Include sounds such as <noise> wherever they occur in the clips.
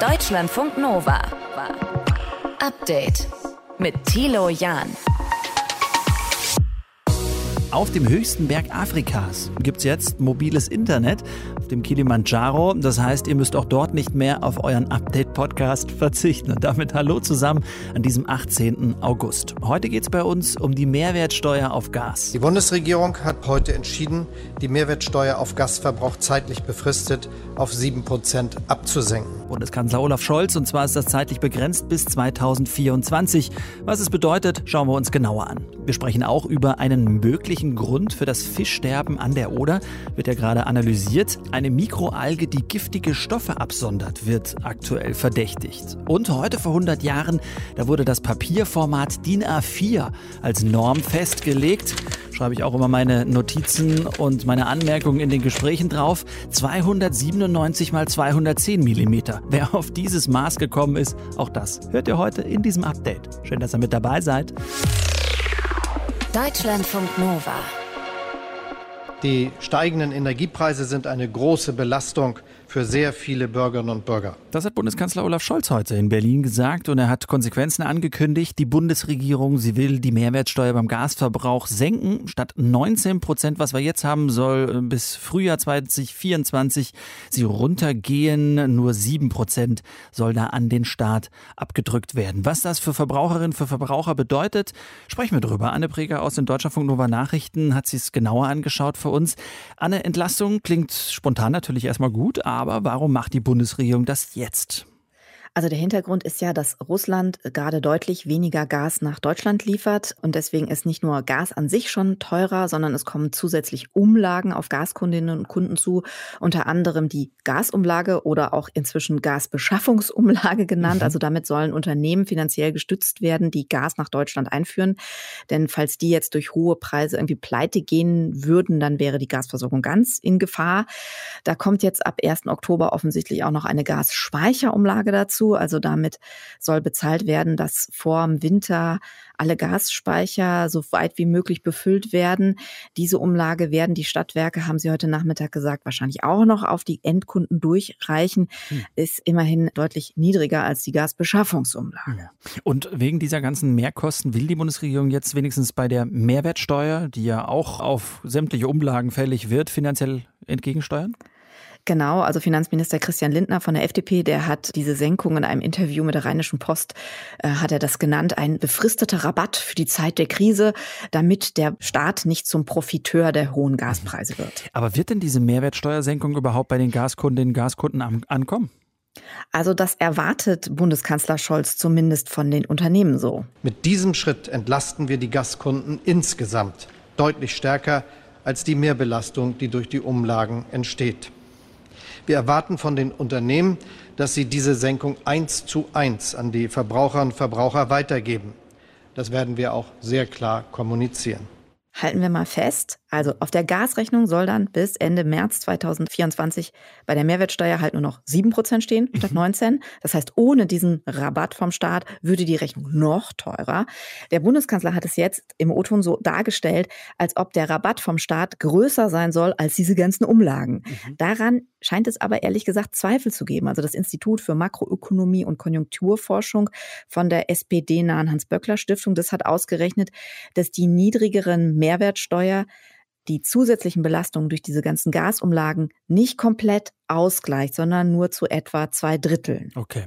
Deutschlandfunk Nova. Update mit Thilo Jahn. Auf dem höchsten Berg Afrikas gibt es jetzt mobiles Internet auf dem Kilimanjaro. Das heißt, ihr müsst auch dort nicht mehr auf euren Update-Podcast verzichten. Und damit hallo zusammen an diesem 18. August. Heute geht es bei uns um die Mehrwertsteuer auf Gas. Die Bundesregierung hat heute entschieden, die Mehrwertsteuer auf Gasverbrauch zeitlich befristet auf 7% abzusenken. Bundeskanzler Olaf Scholz, und zwar ist das zeitlich begrenzt bis 2024. Was es bedeutet, schauen wir uns genauer an. Wir sprechen auch über einen möglichen Grund für das Fischsterben an der Oder, wird ja gerade analysiert. Eine Mikroalge, die giftige Stoffe absondert, wird aktuell verdächtigt. Und heute vor 100 Jahren, da wurde das Papierformat DIN A4 als Norm festgelegt schreibe ich auch immer meine Notizen und meine Anmerkungen in den Gesprächen drauf. 297 mal 210 Millimeter. Wer auf dieses Maß gekommen ist, auch das hört ihr heute in diesem Update. Schön, dass ihr mit dabei seid. Deutschlandfunk Nova. Die steigenden Energiepreise sind eine große Belastung für sehr viele Bürgerinnen und Bürger. Das hat Bundeskanzler Olaf Scholz heute in Berlin gesagt und er hat Konsequenzen angekündigt. Die Bundesregierung, sie will die Mehrwertsteuer beim Gasverbrauch senken. Statt 19 Prozent, was wir jetzt haben, soll bis Frühjahr 2024 sie runtergehen. Nur 7 Prozent soll da an den Staat abgedrückt werden. Was das für Verbraucherinnen, für Verbraucher bedeutet, sprechen wir drüber. Anne Preger aus den Deutschlandfunk Nova Nachrichten hat sich es genauer angeschaut für uns. Anne, Entlastung klingt spontan natürlich erstmal gut, aber aber warum macht die Bundesregierung das jetzt? Also der Hintergrund ist ja, dass Russland gerade deutlich weniger Gas nach Deutschland liefert und deswegen ist nicht nur Gas an sich schon teurer, sondern es kommen zusätzlich Umlagen auf Gaskundinnen und Kunden zu, unter anderem die Gasumlage oder auch inzwischen Gasbeschaffungsumlage genannt. Mhm. Also damit sollen Unternehmen finanziell gestützt werden, die Gas nach Deutschland einführen. Denn falls die jetzt durch hohe Preise irgendwie pleite gehen würden, dann wäre die Gasversorgung ganz in Gefahr. Da kommt jetzt ab 1. Oktober offensichtlich auch noch eine Gasspeicherumlage dazu. Also damit soll bezahlt werden, dass vor dem Winter alle Gasspeicher so weit wie möglich befüllt werden. Diese Umlage werden die Stadtwerke, haben Sie heute Nachmittag gesagt, wahrscheinlich auch noch auf die Endkunden durchreichen. Hm. Ist immerhin deutlich niedriger als die Gasbeschaffungsumlage. Und wegen dieser ganzen Mehrkosten will die Bundesregierung jetzt wenigstens bei der Mehrwertsteuer, die ja auch auf sämtliche Umlagen fällig wird, finanziell entgegensteuern? Genau, also Finanzminister Christian Lindner von der FDP, der hat diese Senkung in einem Interview mit der Rheinischen Post, äh, hat er das genannt, ein befristeter Rabatt für die Zeit der Krise, damit der Staat nicht zum Profiteur der hohen Gaspreise wird. Aber wird denn diese Mehrwertsteuersenkung überhaupt bei den Gaskundinnen und Gaskunden ankommen? Also das erwartet Bundeskanzler Scholz zumindest von den Unternehmen so. Mit diesem Schritt entlasten wir die Gaskunden insgesamt deutlich stärker als die Mehrbelastung, die durch die Umlagen entsteht. Wir erwarten von den Unternehmen, dass sie diese Senkung eins zu eins an die Verbraucherinnen und Verbraucher weitergeben. Das werden wir auch sehr klar kommunizieren. Halten wir mal fest, also auf der Gasrechnung soll dann bis Ende März 2024 bei der Mehrwertsteuer halt nur noch 7% stehen <laughs> statt 19. Mhm. Das heißt, ohne diesen Rabatt vom Staat würde die Rechnung noch teurer. Der Bundeskanzler hat es jetzt im O-Ton so dargestellt, als ob der Rabatt vom Staat größer sein soll als diese ganzen Umlagen. Mhm. Daran scheint es aber ehrlich gesagt Zweifel zu geben. Also das Institut für Makroökonomie und Konjunkturforschung von der SPD-nahen Hans-Böckler-Stiftung, das hat ausgerechnet, dass die niedrigeren Mehrwertsteuer die zusätzlichen Belastungen durch diese ganzen Gasumlagen nicht komplett ausgleicht, sondern nur zu etwa zwei Dritteln. Okay.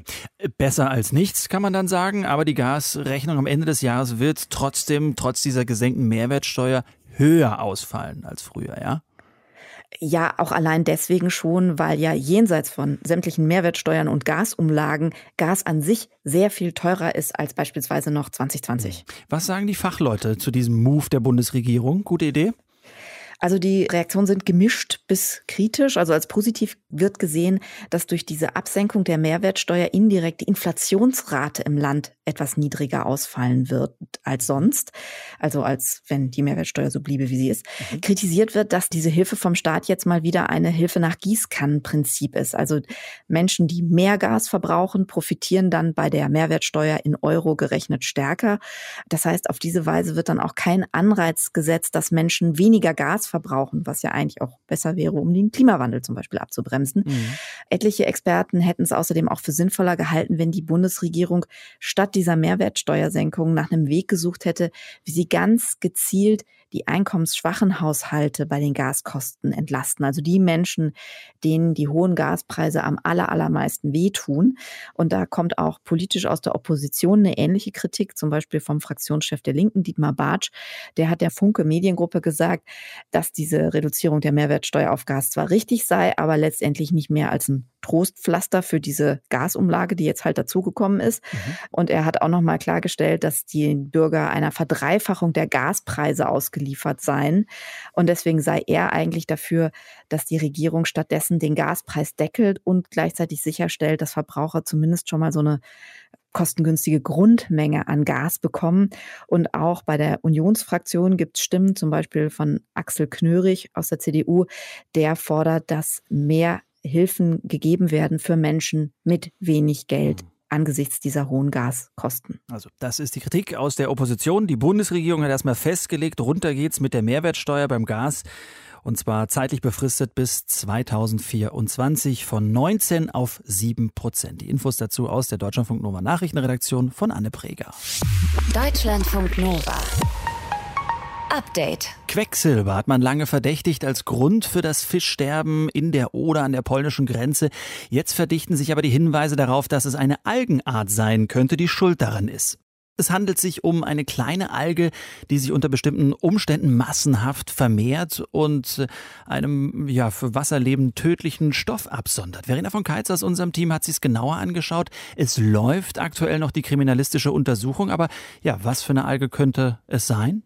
Besser als nichts, kann man dann sagen, aber die Gasrechnung am Ende des Jahres wird trotzdem, trotz dieser gesenkten Mehrwertsteuer, höher ausfallen als früher, ja? Ja, auch allein deswegen schon, weil ja jenseits von sämtlichen Mehrwertsteuern und Gasumlagen Gas an sich sehr viel teurer ist als beispielsweise noch 2020. Was sagen die Fachleute zu diesem Move der Bundesregierung? Gute Idee? Also die Reaktionen sind gemischt bis kritisch. Also als positiv wird gesehen, dass durch diese Absenkung der Mehrwertsteuer indirekt die Inflationsrate im Land etwas niedriger ausfallen wird als sonst. Also als wenn die Mehrwertsteuer so bliebe, wie sie ist. Mhm. Kritisiert wird, dass diese Hilfe vom Staat jetzt mal wieder eine Hilfe nach Gießkannenprinzip ist. Also Menschen, die mehr Gas verbrauchen, profitieren dann bei der Mehrwertsteuer in Euro gerechnet stärker. Das heißt, auf diese Weise wird dann auch kein Anreiz gesetzt, dass Menschen weniger Gas verbrauchen, was ja eigentlich auch besser wäre, um den Klimawandel zum Beispiel abzubremsen. Mhm. Etliche Experten hätten es außerdem auch für sinnvoller gehalten, wenn die Bundesregierung statt dieser Mehrwertsteuersenkung nach einem Weg gesucht hätte, wie sie ganz gezielt die einkommensschwachen Haushalte bei den Gaskosten entlasten. Also die Menschen, denen die hohen Gaspreise am aller, allermeisten wehtun. Und da kommt auch politisch aus der Opposition eine ähnliche Kritik, zum Beispiel vom Fraktionschef der Linken, Dietmar Bartsch. Der hat der Funke Mediengruppe gesagt, dass diese Reduzierung der Mehrwertsteuer auf Gas zwar richtig sei, aber letztendlich nicht mehr als ein Trostpflaster für diese Gasumlage, die jetzt halt dazugekommen ist. Mhm. Und er hat auch nochmal klargestellt, dass die Bürger einer Verdreifachung der Gaspreise ausgeliefert seien. Und deswegen sei er eigentlich dafür, dass die Regierung stattdessen den Gaspreis deckelt und gleichzeitig sicherstellt, dass Verbraucher zumindest schon mal so eine kostengünstige Grundmenge an Gas bekommen. Und auch bei der Unionsfraktion gibt es Stimmen, zum Beispiel von Axel Knörig aus der CDU, der fordert, dass mehr Hilfen gegeben werden für Menschen mit wenig Geld. Mhm. angesichts dieser hohen Gaskosten. Also das ist die Kritik aus der Opposition. Die Bundesregierung hat erstmal festgelegt, runter geht's mit der Mehrwertsteuer beim Gas und zwar zeitlich befristet bis 2024 von 19 auf 7 Prozent. Die Infos dazu aus der Deutschlandfunk Nova Nachrichtenredaktion von Anne Preger. Deutschlandfunk Nova. Update. Quecksilber hat man lange verdächtigt als Grund für das Fischsterben in der Oder an der polnischen Grenze. Jetzt verdichten sich aber die Hinweise darauf, dass es eine Algenart sein könnte, die schuld daran ist. Es handelt sich um eine kleine Alge, die sich unter bestimmten Umständen massenhaft vermehrt und einem ja für Wasserleben tödlichen Stoff absondert. Verena von Keitz aus unserem Team hat sich es genauer angeschaut. Es läuft aktuell noch die kriminalistische Untersuchung, aber ja, was für eine Alge könnte es sein?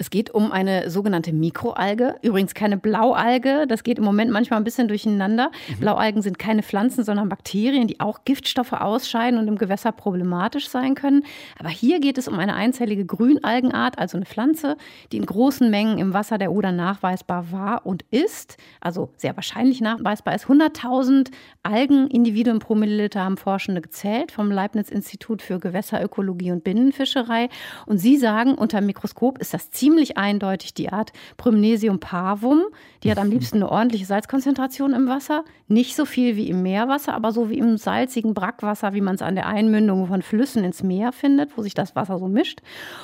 Es geht um eine sogenannte Mikroalge, übrigens keine Blaualge, das geht im Moment manchmal ein bisschen durcheinander. Mhm. Blaualgen sind keine Pflanzen, sondern Bakterien, die auch Giftstoffe ausscheiden und im Gewässer problematisch sein können. Aber hier geht es um eine einzellige Grünalgenart, also eine Pflanze, die in großen Mengen im Wasser der Oder nachweisbar war und ist, also sehr wahrscheinlich nachweisbar ist. 100.000 Algenindividuen pro Milliliter haben Forschende gezählt vom Leibniz-Institut für Gewässerökologie und Binnenfischerei. Und sie sagen, unter dem Mikroskop ist das ziemlich ziemlich eindeutig die Art Prymnesium parvum. Die hat am mhm. liebsten eine ordentliche Salzkonzentration im Wasser. Nicht so viel wie im Meerwasser, aber so wie im salzigen Brackwasser, wie man es an der Einmündung von Flüssen ins Meer findet, wo sich das Wasser so mischt.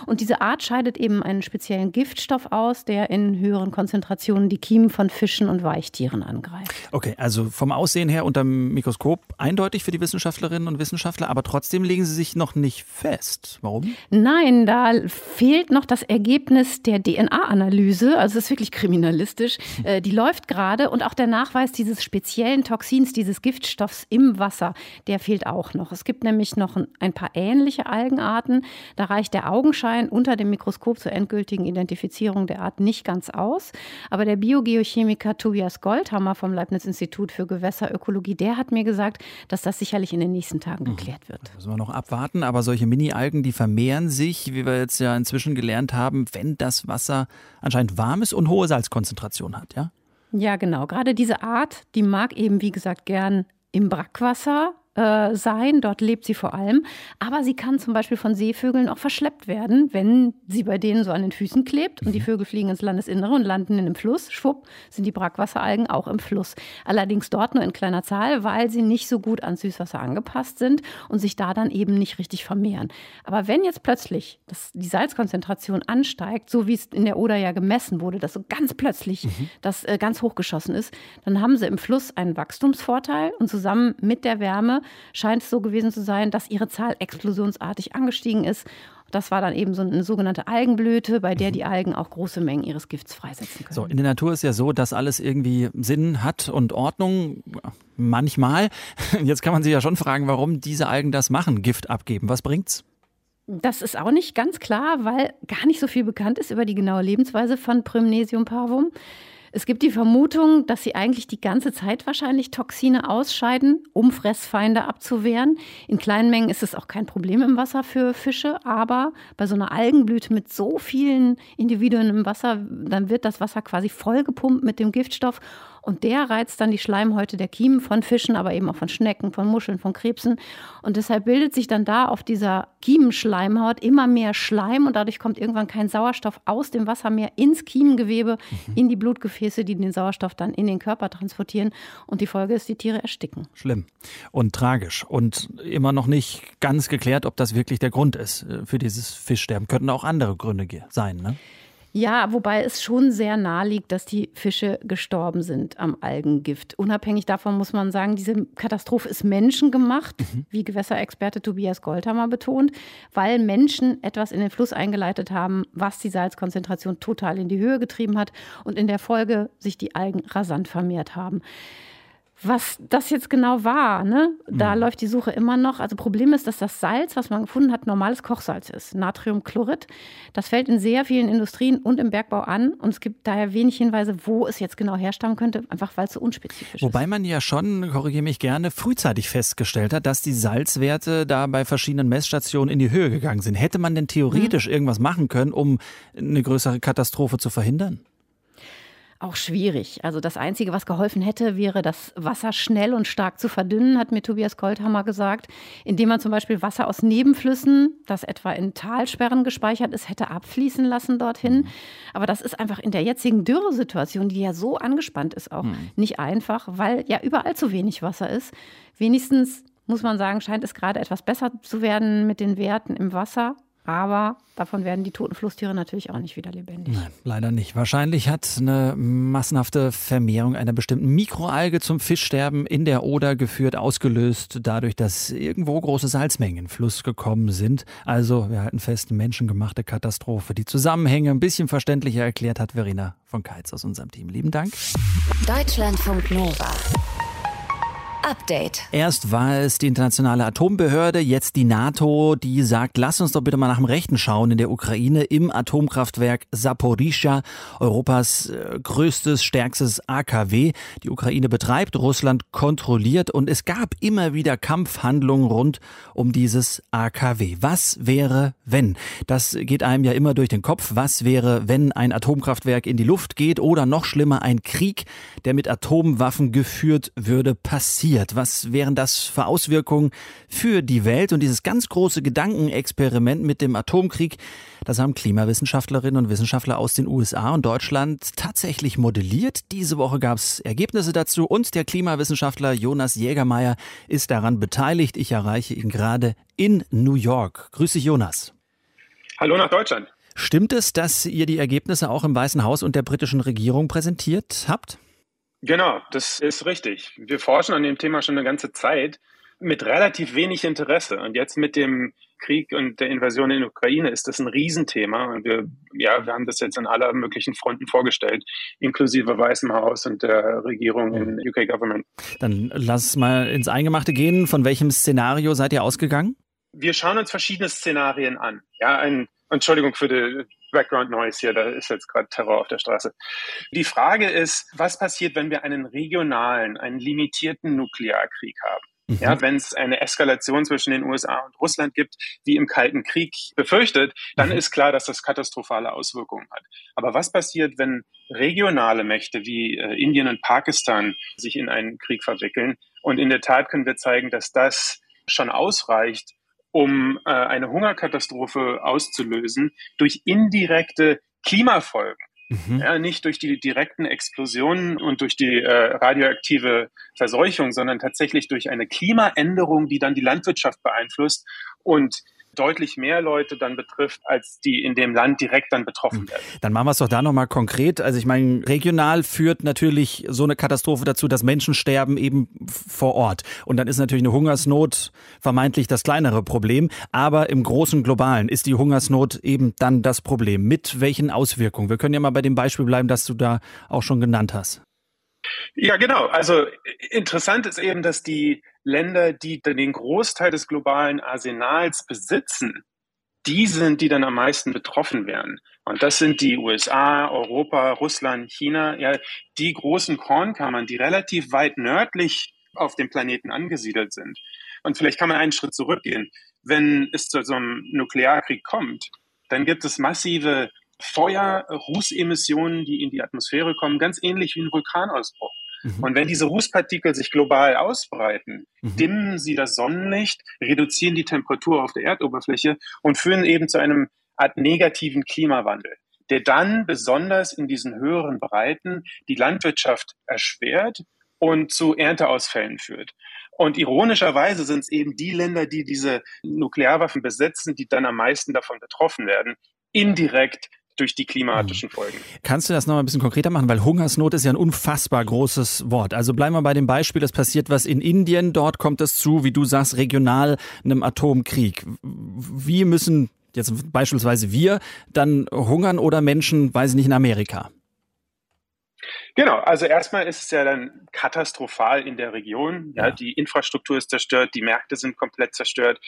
Und diese Art scheidet eben einen speziellen Giftstoff aus, der in höheren Konzentrationen die Kiemen von Fischen und Weichtieren angreift. Okay, also vom Aussehen her unter dem Mikroskop eindeutig für die Wissenschaftlerinnen und Wissenschaftler, aber trotzdem legen sie sich noch nicht fest. Warum? Nein, da fehlt noch das Ergebnis der DNA-Analyse, also es ist wirklich kriminalistisch, äh, die läuft gerade und auch der Nachweis dieses speziellen Toxins, dieses Giftstoffs im Wasser, der fehlt auch noch. Es gibt nämlich noch ein paar ähnliche Algenarten. Da reicht der Augenschein unter dem Mikroskop zur endgültigen Identifizierung der Art nicht ganz aus. Aber der Biogeochemiker Tobias Goldhammer vom Leibniz-Institut für Gewässerökologie, der hat mir gesagt, dass das sicherlich in den nächsten Tagen mhm. geklärt wird. Müssen wir noch abwarten, aber solche Mini-Algen, die vermehren sich, wie wir jetzt ja inzwischen gelernt haben, wenn das Wasser anscheinend warm ist und hohe Salzkonzentration hat, ja? Ja, genau. Gerade diese Art, die mag eben, wie gesagt, gern im Brackwasser äh, sein. Dort lebt sie vor allem. Aber sie kann zum Beispiel von Seevögeln auch verschleppt werden, wenn sie bei denen so an den Füßen klebt und die mhm. Vögel fliegen ins Landesinnere und landen in einem Fluss. Schwupp, sind die Brackwasseralgen auch im Fluss. Allerdings dort nur in kleiner Zahl, weil sie nicht so gut ans Süßwasser angepasst sind und sich da dann eben nicht richtig vermehren. Aber wenn jetzt plötzlich das, die Salzkonzentration ansteigt, so wie es in der Oder ja gemessen wurde, dass so ganz plötzlich mhm. das äh, ganz hochgeschossen ist, dann haben sie im Fluss einen Wachstumsvorteil und zusammen mit der Wärme scheint es so gewesen zu sein, dass ihre Zahl explosionsartig angestiegen ist. Das war dann eben so eine sogenannte Algenblüte, bei der die Algen auch große Mengen ihres Gifts freisetzen können. So, in der Natur ist ja so, dass alles irgendwie Sinn hat und Ordnung. Manchmal. <laughs> Jetzt kann man sich ja schon fragen, warum diese Algen das machen, Gift abgeben. Was bringt's? Das ist auch nicht ganz klar, weil gar nicht so viel bekannt ist über die genaue Lebensweise von Prymnesium parvum. Es gibt die Vermutung, dass sie eigentlich die ganze Zeit wahrscheinlich Toxine ausscheiden, um Fressfeinde abzuwehren. In kleinen Mengen ist es auch kein Problem im Wasser für Fische, aber bei so einer Algenblüte mit so vielen Individuen im Wasser, dann wird das Wasser quasi vollgepumpt mit dem Giftstoff Und der reizt dann die Schleimhäute der Kiemen von Fischen, aber eben auch von Schnecken, von Muscheln, von Krebsen. Und deshalb bildet sich dann da auf dieser Kiemenschleimhaut immer mehr Schleim und dadurch kommt irgendwann kein Sauerstoff aus dem Wasser mehr ins Kiemengewebe, mhm. in die Blutgefäße, die den Sauerstoff dann in den Körper transportieren. Und die Folge ist, die Tiere ersticken. Schlimm und tragisch und immer noch nicht ganz geklärt, ob das wirklich der Grund ist äh, für dieses Fischsterben. Könnten auch andere Gründe sein, ne? Ja, wobei es schon sehr nahe liegt, dass die Fische gestorben sind am Algengift. Unabhängig davon muss man sagen, diese Katastrophe ist menschengemacht, mhm. wie Gewässerexperte Tobias Goldhammer betont, weil Menschen etwas in den Fluss eingeleitet haben, was die Salzkonzentration total in die Höhe getrieben hat und in der Folge sich die Algen rasant vermehrt haben. Was das jetzt genau war, ne? da mhm. läuft die Suche immer noch. Also Problem ist, dass das Salz, was man gefunden hat, normales Kochsalz ist, Natriumchlorid. Das fällt in sehr vielen Industrien und im Bergbau an und es gibt daher wenig Hinweise, wo es jetzt genau herstammen könnte, einfach weil es so unspezifisch Wobei ist. Wobei man ja schon, korrigiere mich gerne, frühzeitig festgestellt hat, dass die Salzwerte da bei verschiedenen Messstationen in die Höhe gegangen sind. Hätte man denn theoretisch mhm. irgendwas machen können, um eine größere Katastrophe zu verhindern? Auch schwierig. Also das Einzige, was geholfen hätte, wäre das Wasser schnell und stark zu verdünnen, hat mir Tobias Goldhammer gesagt, indem man zum Beispiel Wasser aus Nebenflüssen, das etwa in Talsperren gespeichert ist, hätte abfließen lassen dorthin. Mhm. Aber das ist einfach in der jetzigen Dürresituation, die ja so angespannt ist, auch mhm. nicht einfach, weil ja überall zu wenig Wasser ist. Wenigstens muss man sagen, scheint es gerade etwas besser zu werden mit den Werten im Wasser. Aber davon werden die toten Flusstiere natürlich auch nicht wieder lebendig. Nein, leider nicht. Wahrscheinlich hat eine massenhafte Vermehrung einer bestimmten Mikroalge zum Fischsterben in der Oder geführt, ausgelöst dadurch, dass irgendwo große Salzmengen in Fluss gekommen sind. Also, wir halten fest, menschengemachte Katastrophe. Die Zusammenhänge ein bisschen verständlicher erklärt hat Verena von Keitz aus unserem Team. Lieben Dank. Deutschlandfunk Nova. Update. Erst war es die internationale Atombehörde, jetzt die NATO, die sagt, lass uns doch bitte mal nach dem Rechten schauen in der Ukraine im Atomkraftwerk Saporischja, Europas äh, größtes, stärkstes AKW. Die Ukraine betreibt, Russland kontrolliert und es gab immer wieder Kampfhandlungen rund um dieses AKW. Was wäre, wenn? Das geht einem ja immer durch den Kopf. Was wäre, wenn ein Atomkraftwerk in die Luft geht oder noch schlimmer ein Krieg, der mit Atomwaffen geführt würde, passieren? Passiert? Was wären das für Auswirkungen für die Welt? Und dieses ganz große Gedankenexperiment mit dem Atomkrieg, das haben Klimawissenschaftlerinnen und Wissenschaftler aus den USA und Deutschland tatsächlich modelliert. Diese Woche gab es Ergebnisse dazu und der Klimawissenschaftler Jonas Jägermeier ist daran beteiligt. Ich erreiche ihn gerade in New York. Grüß dich, Jonas. Hallo nach Deutschland. Stimmt es, dass ihr die Ergebnisse auch im Weißen Haus und der britischen Regierung präsentiert habt? Genau, das ist richtig. Wir forschen an dem Thema schon eine ganze Zeit mit relativ wenig Interesse. Und jetzt mit dem Krieg und der Invasion in die Ukraine ist das ein Riesenthema. Und wir, ja, wir haben das jetzt an aller möglichen Fronten vorgestellt, inklusive Weißem Haus und der Regierung im UK Government. Dann lass mal ins Eingemachte gehen. Von welchem Szenario seid ihr ausgegangen? Wir schauen uns verschiedene Szenarien an. Ja, ein, Entschuldigung für die Background Noise hier, da ist jetzt gerade Terror auf der Straße. Die Frage ist, was passiert, wenn wir einen regionalen, einen limitierten Nuklearkrieg haben? Mhm. Ja, wenn es eine Eskalation zwischen den USA und Russland gibt, wie im Kalten Krieg befürchtet, dann mhm. ist klar, dass das katastrophale Auswirkungen hat. Aber was passiert, wenn regionale Mächte wie äh, Indien und Pakistan sich in einen Krieg verwickeln? Und in der Tat können wir zeigen, dass das schon ausreicht, um äh, eine Hungerkatastrophe auszulösen durch indirekte Klimafolgen. Mhm. Ja, nicht durch die direkten Explosionen und durch die äh, radioaktive Verseuchung, sondern tatsächlich durch eine Klimaänderung, die dann die Landwirtschaft beeinflusst und deutlich mehr Leute dann betrifft, als die in dem Land direkt dann betroffen hm. werden. Dann machen wir es doch da nochmal konkret. Also ich meine, regional führt natürlich so eine Katastrophe dazu, dass Menschen sterben eben vor Ort. Und dann ist natürlich eine Hungersnot vermeintlich das kleinere Problem. Aber im großen Globalen ist die Hungersnot eben dann das Problem. Mit welchen Auswirkungen? Wir können ja mal bei dem Beispiel bleiben, das du da auch schon genannt hast. Ja, genau. Also interessant ist eben, dass die Länder, die den Großteil des globalen Arsenals besitzen, die sind, die dann am meisten betroffen werden. Und das sind die USA, Europa, Russland, China, ja, die großen Kornkammern, die relativ weit nördlich auf dem Planeten angesiedelt sind. Und vielleicht kann man einen Schritt zurückgehen. Wenn es zu so einem Nuklearkrieg kommt, dann gibt es massive Feuer, Rußemissionen, die in die Atmosphäre kommen, ganz ähnlich wie ein Vulkanausbruch. Mhm. Und wenn diese Rußpartikel sich global ausbreiten, mhm. dimmen sie das Sonnenlicht, reduzieren die Temperatur auf der Erdoberfläche und führen eben zu einem Art negativen Klimawandel, der dann besonders in diesen höheren Breiten die Landwirtschaft erschwert und zu Ernteausfällen führt. Und ironischerweise sind es eben die Länder, die diese Nuklearwaffen besitzen, die dann am meisten davon betroffen werden, indirekt durch die klimatischen Folgen. Kannst du das noch mal ein bisschen konkreter machen? Weil Hungersnot ist ja ein unfassbar großes Wort. Also bleiben wir bei dem Beispiel, es passiert was in Indien, dort kommt es zu, wie du sagst, regional einem Atomkrieg. Wie müssen jetzt beispielsweise wir dann hungern oder Menschen, weiß ich nicht, in Amerika? Genau, also erstmal ist es ja dann katastrophal in der Region. Ja, ja, die Infrastruktur ist zerstört, die Märkte sind komplett zerstört.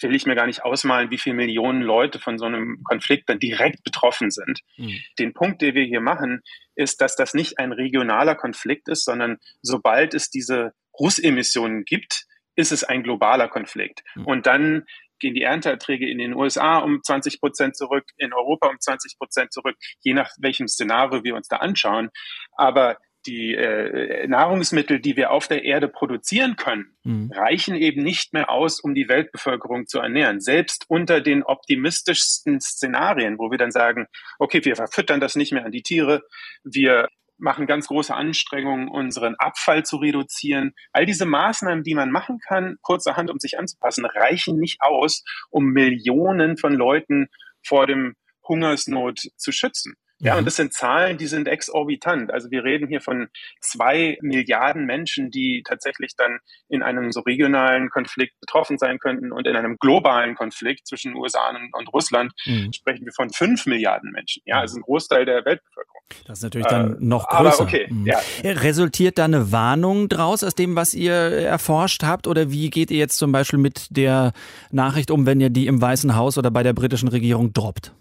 Will ich mir gar nicht ausmalen, wie viele Millionen Leute von so einem Konflikt dann direkt betroffen sind. Mhm. Den Punkt, den wir hier machen, ist, dass das nicht ein regionaler Konflikt ist, sondern sobald es diese Russemissionen gibt, ist es ein globaler Konflikt. Mhm. Und dann gehen die Ernteerträge in den USA um 20 Prozent zurück, in Europa um 20 Prozent zurück, je nach welchem Szenario wir uns da anschauen. Aber die äh, Nahrungsmittel, die wir auf der Erde produzieren können, mhm. reichen eben nicht mehr aus, um die Weltbevölkerung zu ernähren. Selbst unter den optimistischsten Szenarien, wo wir dann sagen, okay, wir verfüttern das nicht mehr an die Tiere, wir machen ganz große Anstrengungen, unseren Abfall zu reduzieren. All diese Maßnahmen, die man machen kann, kurzerhand, um sich anzupassen, reichen nicht aus, um Millionen von Leuten vor dem Hungersnot zu schützen. Ja, und das sind Zahlen, die sind exorbitant. Also wir reden hier von zwei Milliarden Menschen, die tatsächlich dann in einem so regionalen Konflikt betroffen sein könnten und in einem globalen Konflikt zwischen USA und Russland mhm. sprechen wir von fünf Milliarden Menschen. Ja, also ein Großteil der Weltbevölkerung. Das ist natürlich dann äh, noch größer. okay, mhm. ja. Resultiert da eine Warnung draus aus dem, was ihr erforscht habt? Oder wie geht ihr jetzt zum Beispiel mit der Nachricht um, wenn ihr die im Weißen Haus oder bei der britischen Regierung droppt?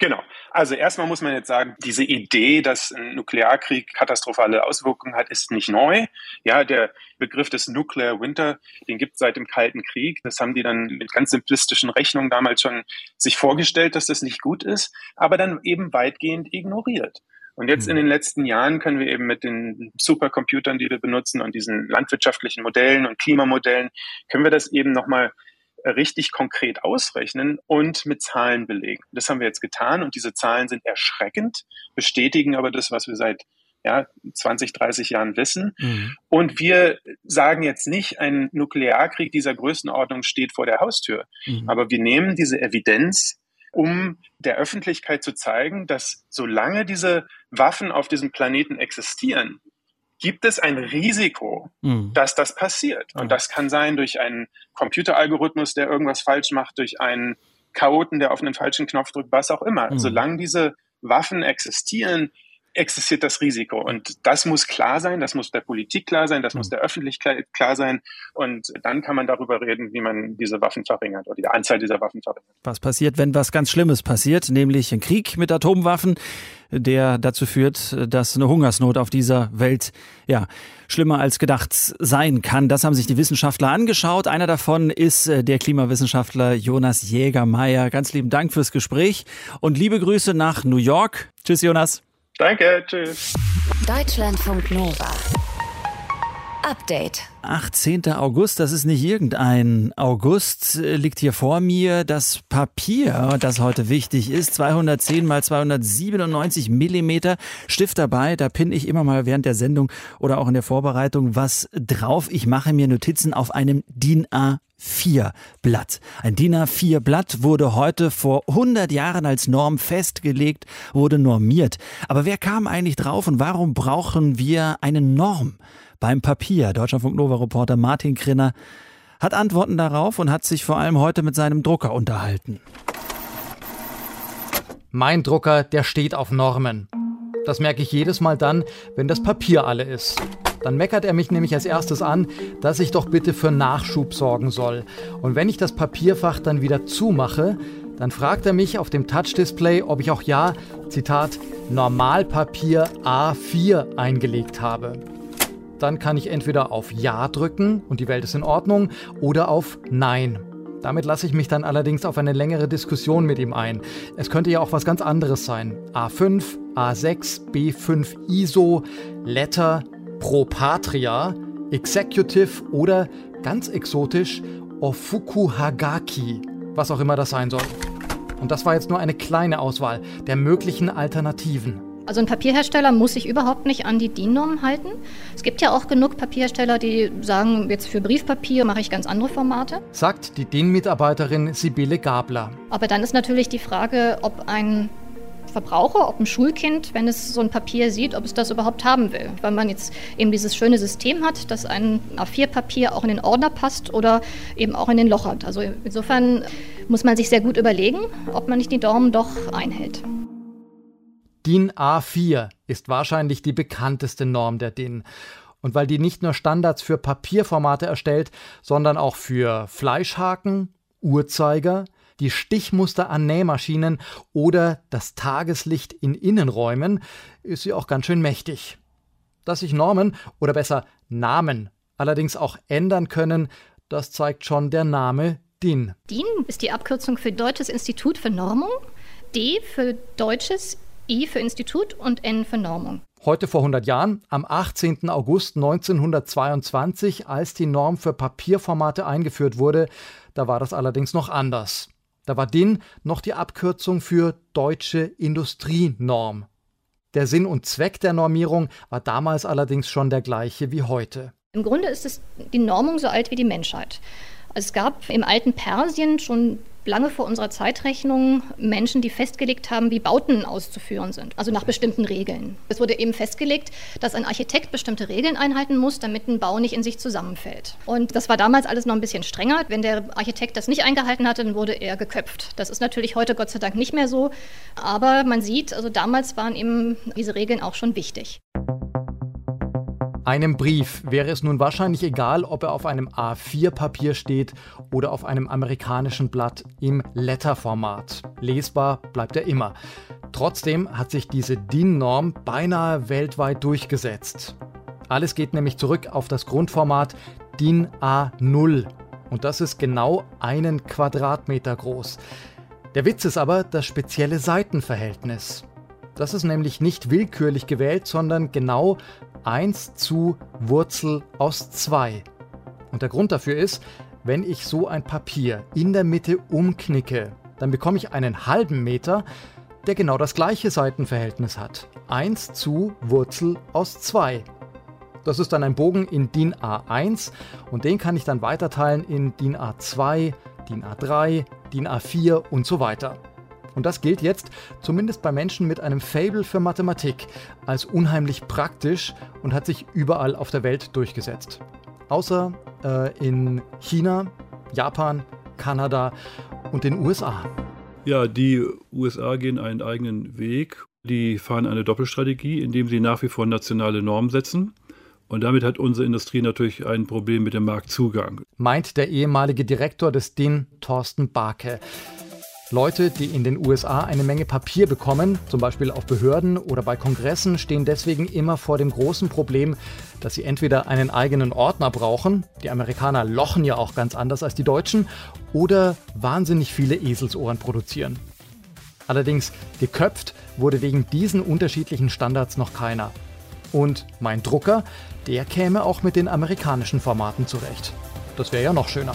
Genau. Also erstmal muss man jetzt sagen, diese Idee, dass ein Nuklearkrieg katastrophale Auswirkungen hat, ist nicht neu. Ja, der Begriff des Nuclear Winter, den gibt es seit dem Kalten Krieg. Das haben die dann mit ganz simplistischen Rechnungen damals schon sich vorgestellt, dass das nicht gut ist, aber dann eben weitgehend ignoriert. Und jetzt in mhm. den letzten Jahren können wir eben mit den Supercomputern, die wir benutzen und diesen landwirtschaftlichen Modellen und Klimamodellen, können wir das eben nochmal richtig konkret ausrechnen und mit Zahlen belegen. Das haben wir jetzt getan und diese Zahlen sind erschreckend, bestätigen aber das, was wir seit ja, 20, 30 Jahren wissen. Mhm. Und wir sagen jetzt nicht, ein Nuklearkrieg dieser Größenordnung steht vor der Haustür. Mhm. Aber wir nehmen diese Evidenz, um der Öffentlichkeit zu zeigen, dass solange diese Waffen auf diesem Planeten existieren, gibt es ein Risiko, mhm. dass das passiert. Und das kann sein durch einen Computeralgorithmus, der irgendwas falsch macht, durch einen Chaoten, der auf einen falschen Knopf drückt, was auch immer. Mhm. Solange diese Waffen existieren, existiert das Risiko. Und das muss klar sein, das muss der Politik klar sein, das muss der Öffentlichkeit klar sein. Und dann kann man darüber reden, wie man diese Waffen verringert oder die Anzahl dieser Waffen verringert. Was passiert, wenn was ganz Schlimmes passiert, nämlich ein Krieg mit Atomwaffen, der dazu führt, dass eine Hungersnot auf dieser Welt, ja, schlimmer als gedacht sein kann. Das haben sich die Wissenschaftler angeschaut. Einer davon ist äh, der Klimawissenschaftler Jonas Jägermeier. Ganz lieben Dank fürs Gespräch und liebe Grüße nach New York. Tschüss, Jonas. Danke, tschüss. Deutschlandfunk Nova. Update. 18. August, das ist nicht irgendein August, äh, liegt hier vor mir das Papier, das heute wichtig ist. 210 mal 297 Millimeter Stift dabei. Da pinne ich immer mal während der Sendung oder auch in der Vorbereitung was drauf. Ich mache mir Notizen auf einem DIN A 4 Blatt. Ein DIN A4 Blatt wurde heute vor 100 Jahren als Norm festgelegt, wurde normiert. Aber wer kam eigentlich drauf und warum brauchen wir eine Norm beim Papier? Deutschlandfunk Nova Reporter Martin Krinner hat Antworten darauf und hat sich vor allem heute mit seinem Drucker unterhalten. Mein Drucker, der steht auf Normen. Das merke ich jedes Mal dann, wenn das Papier alle ist. Dann meckert er mich nämlich als erstes an, dass ich doch bitte für Nachschub sorgen soll. Und wenn ich das Papierfach dann wieder zumache, dann fragt er mich auf dem Touch-Display, ob ich auch ja, Zitat, Normalpapier A4 eingelegt habe. Dann kann ich entweder auf Ja drücken und die Welt ist in Ordnung oder auf Nein. Damit lasse ich mich dann allerdings auf eine längere Diskussion mit ihm ein. Es könnte ja auch was ganz anderes sein. A5, A6, B5 ISO, Letter, Pro Patria, Executive oder ganz exotisch Ofuku Hagaki, was auch immer das sein soll. Und das war jetzt nur eine kleine Auswahl der möglichen Alternativen. Also ein Papierhersteller muss sich überhaupt nicht an die DIN-Norm halten. Es gibt ja auch genug Papierhersteller, die sagen, jetzt für Briefpapier mache ich ganz andere Formate. Sagt die DIN-Mitarbeiterin Sibylle Gabler. Aber dann ist natürlich die Frage, ob ein Verbraucher, ob ein Schulkind, wenn es so ein Papier sieht, ob es das überhaupt haben will. Weil man jetzt eben dieses schöne System hat, dass ein A4-Papier auch in den Ordner passt oder eben auch in den Loch hat. Also insofern muss man sich sehr gut überlegen, ob man nicht die Norm doch einhält. DIN A4 ist wahrscheinlich die bekannteste Norm der DIN. Und weil die nicht nur Standards für Papierformate erstellt, sondern auch für Fleischhaken, Uhrzeiger, die Stichmuster an Nähmaschinen oder das Tageslicht in Innenräumen, ist sie auch ganz schön mächtig. Dass sich Normen oder besser Namen allerdings auch ändern können, das zeigt schon der Name DIN. DIN ist die Abkürzung für Deutsches Institut für Normung, D für Deutsches, I für Institut und N für Normung. Heute vor 100 Jahren, am 18. August 1922, als die Norm für Papierformate eingeführt wurde, da war das allerdings noch anders. Da war DIN noch die Abkürzung für Deutsche Industrienorm. Der Sinn und Zweck der Normierung war damals allerdings schon der gleiche wie heute. Im Grunde ist es die Normung so alt wie die Menschheit. Es gab im alten Persien schon lange vor unserer Zeitrechnung Menschen, die festgelegt haben, wie Bauten auszuführen sind, also nach bestimmten Regeln. Es wurde eben festgelegt, dass ein Architekt bestimmte Regeln einhalten muss, damit ein Bau nicht in sich zusammenfällt. Und das war damals alles noch ein bisschen strenger. Wenn der Architekt das nicht eingehalten hatte, dann wurde er geköpft. Das ist natürlich heute Gott sei Dank nicht mehr so. Aber man sieht, also damals waren eben diese Regeln auch schon wichtig. Einem Brief wäre es nun wahrscheinlich egal, ob er auf einem A4-Papier steht oder auf einem amerikanischen Blatt im Letterformat. Lesbar bleibt er immer. Trotzdem hat sich diese DIN-Norm beinahe weltweit durchgesetzt. Alles geht nämlich zurück auf das Grundformat DIN A0 und das ist genau einen Quadratmeter groß. Der Witz ist aber das spezielle Seitenverhältnis. Das ist nämlich nicht willkürlich gewählt, sondern genau 1 zu Wurzel aus 2. Und der Grund dafür ist, wenn ich so ein Papier in der Mitte umknicke, dann bekomme ich einen halben Meter, der genau das gleiche Seitenverhältnis hat. 1 zu Wurzel aus 2. Das ist dann ein Bogen in DIN A1 und den kann ich dann weiterteilen in DIN A2, DIN A3, DIN A4 und so weiter. Und das gilt jetzt, zumindest bei Menschen mit einem Fable für Mathematik, als unheimlich praktisch und hat sich überall auf der Welt durchgesetzt. Außer äh, in China, Japan, Kanada und den USA. Ja, die USA gehen einen eigenen Weg. Die fahren eine Doppelstrategie, indem sie nach wie vor nationale Normen setzen. Und damit hat unsere Industrie natürlich ein Problem mit dem Marktzugang. Meint der ehemalige Direktor des DIN, Thorsten Barke. Leute, die in den USA eine Menge Papier bekommen, zum Beispiel auf Behörden oder bei Kongressen, stehen deswegen immer vor dem großen Problem, dass sie entweder einen eigenen Ordner brauchen, die Amerikaner lochen ja auch ganz anders als die Deutschen, oder wahnsinnig viele Eselsohren produzieren. Allerdings geköpft wurde wegen diesen unterschiedlichen Standards noch keiner. Und mein Drucker, der käme auch mit den amerikanischen Formaten zurecht. Das wäre ja noch schöner.